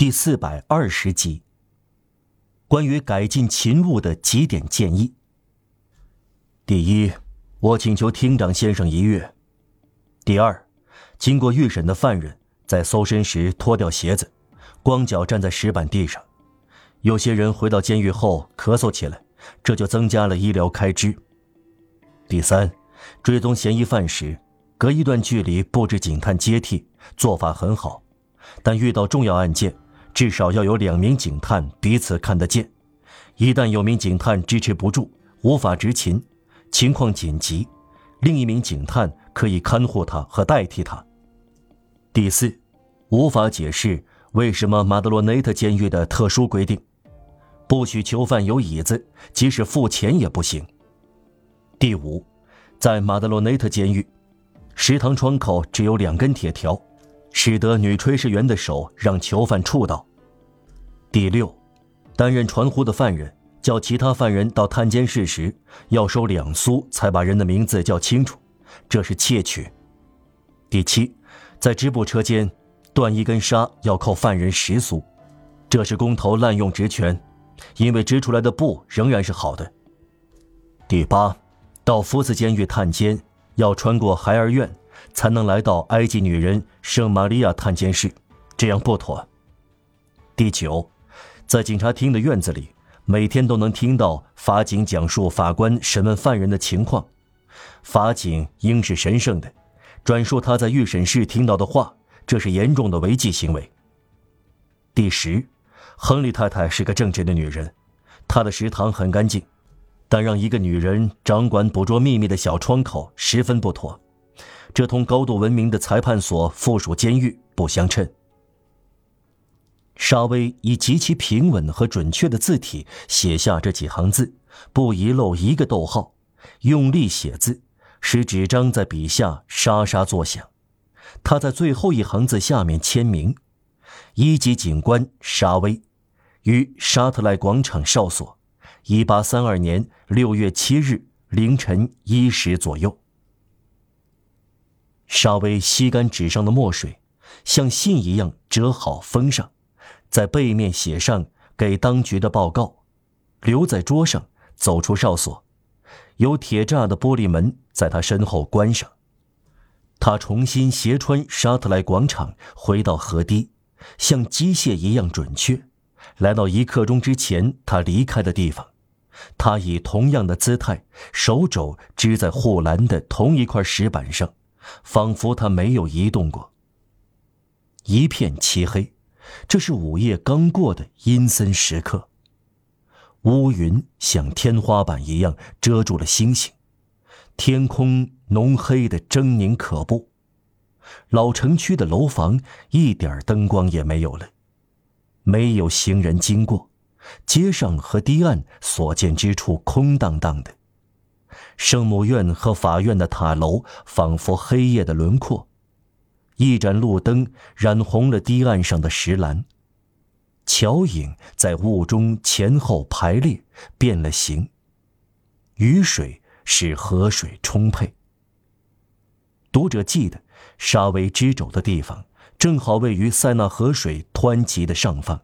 第四百二十集。关于改进勤务的几点建议。第一，我请求厅长先生一阅。第二，经过预审的犯人在搜身时脱掉鞋子，光脚站在石板地上。有些人回到监狱后咳嗽起来，这就增加了医疗开支。第三，追踪嫌疑犯时，隔一段距离布置警探接替，做法很好。但遇到重要案件，至少要有两名警探彼此看得见。一旦有名警探支持不住，无法执勤，情况紧急，另一名警探可以看护他和代替他。第四，无法解释为什么马德罗内特监狱的特殊规定。不许囚犯有椅子，即使付钱也不行。第五，在马德罗内特监狱，食堂窗口只有两根铁条，使得女炊事员的手让囚犯触到。第六，担任传呼的犯人叫其他犯人到探监室时，要收两苏才把人的名字叫清楚，这是窃取。第七，在织布车间断一根纱要扣犯人十苏，这是工头滥用职权。因为织出来的布仍然是好的。第八，到福斯监狱探监要穿过孩儿院，才能来到埃及女人圣玛利亚探监室，这样不妥。第九，在警察厅的院子里，每天都能听到法警讲述法官审问犯人的情况，法警应是神圣的，转述他在预审室听到的话，这是严重的违纪行为。第十。亨利太太是个正直的女人，她的食堂很干净，但让一个女人掌管捕捉秘密的小窗口十分不妥，这同高度文明的裁判所附属监狱不相称。沙威以极其平稳和准确的字体写下这几行字，不遗漏一个逗号，用力写字，使纸张在笔下沙沙作响。他在最后一行字下面签名：“一级警官沙威。”于沙特赖广场哨所，一八三二年六月七日凌晨一时左右。沙威吸干纸上的墨水，像信一样折好封上，在背面写上给当局的报告，留在桌上，走出哨所，有铁栅的玻璃门在他身后关上。他重新斜穿沙特莱广场，回到河堤，像机械一样准确。来到一刻钟之前他离开的地方，他以同样的姿态，手肘支在护栏的同一块石板上，仿佛他没有移动过。一片漆黑，这是午夜刚过的阴森时刻。乌云像天花板一样遮住了星星，天空浓黑的狰狞可怖。老城区的楼房一点灯光也没有了。没有行人经过，街上和堤岸所见之处空荡荡的。圣母院和法院的塔楼仿佛黑夜的轮廓，一盏路灯染红了堤岸上的石栏。桥影在雾中前后排列，变了形。雨水使河水充沛。读者记得，沙威支肘的地方。正好位于塞纳河水湍急的上方，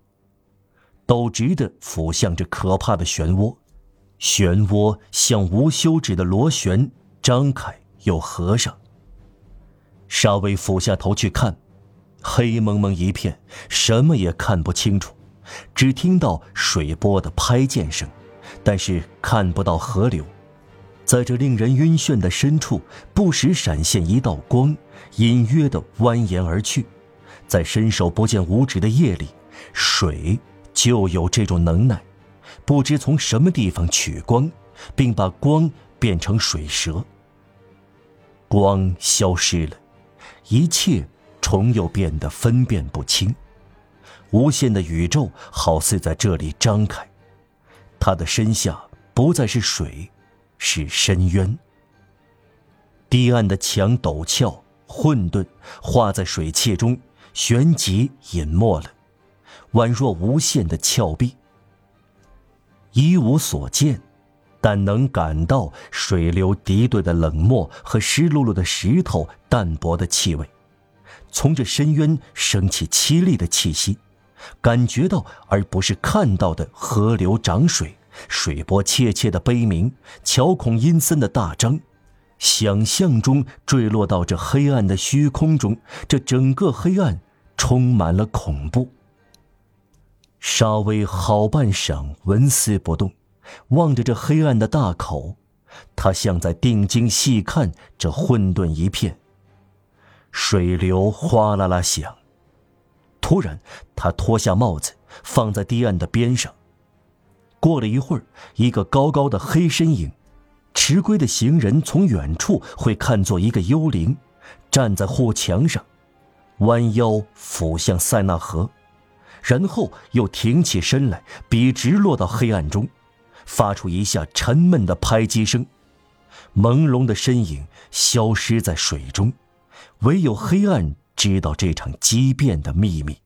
陡直的俯向着可怕的漩涡，漩涡像无休止的螺旋，张开又合上。沙威俯下头去看，黑蒙蒙一片，什么也看不清楚，只听到水波的拍溅声，但是看不到河流。在这令人晕眩的深处，不时闪现一道光，隐约的蜿蜒而去。在伸手不见五指的夜里，水就有这种能耐，不知从什么地方取光，并把光变成水蛇。光消失了，一切重又变得分辨不清。无限的宇宙好似在这里张开，它的身下不再是水，是深渊。堤岸的墙陡峭、混沌，化在水汽中。旋即隐没了，宛若无限的峭壁。一无所见，但能感到水流敌对的冷漠和湿漉漉的石头淡薄的气味，从这深渊升起凄厉的气息，感觉到而不是看到的河流涨水、水波切切的悲鸣、桥孔阴森的大张，想象中坠落到这黑暗的虚空中，这整个黑暗充满了恐怖。沙威好半晌纹丝不动，望着这黑暗的大口，他像在定睛细看这混沌一片。水流哗啦啦响。突然，他脱下帽子，放在堤岸的边上。过了一会儿，一个高高的黑身影，迟归的行人从远处会看作一个幽灵，站在护墙上，弯腰俯向塞纳河，然后又挺起身来，笔直落到黑暗中，发出一下沉闷的拍击声，朦胧的身影消失在水中。唯有黑暗知道这场激变的秘密。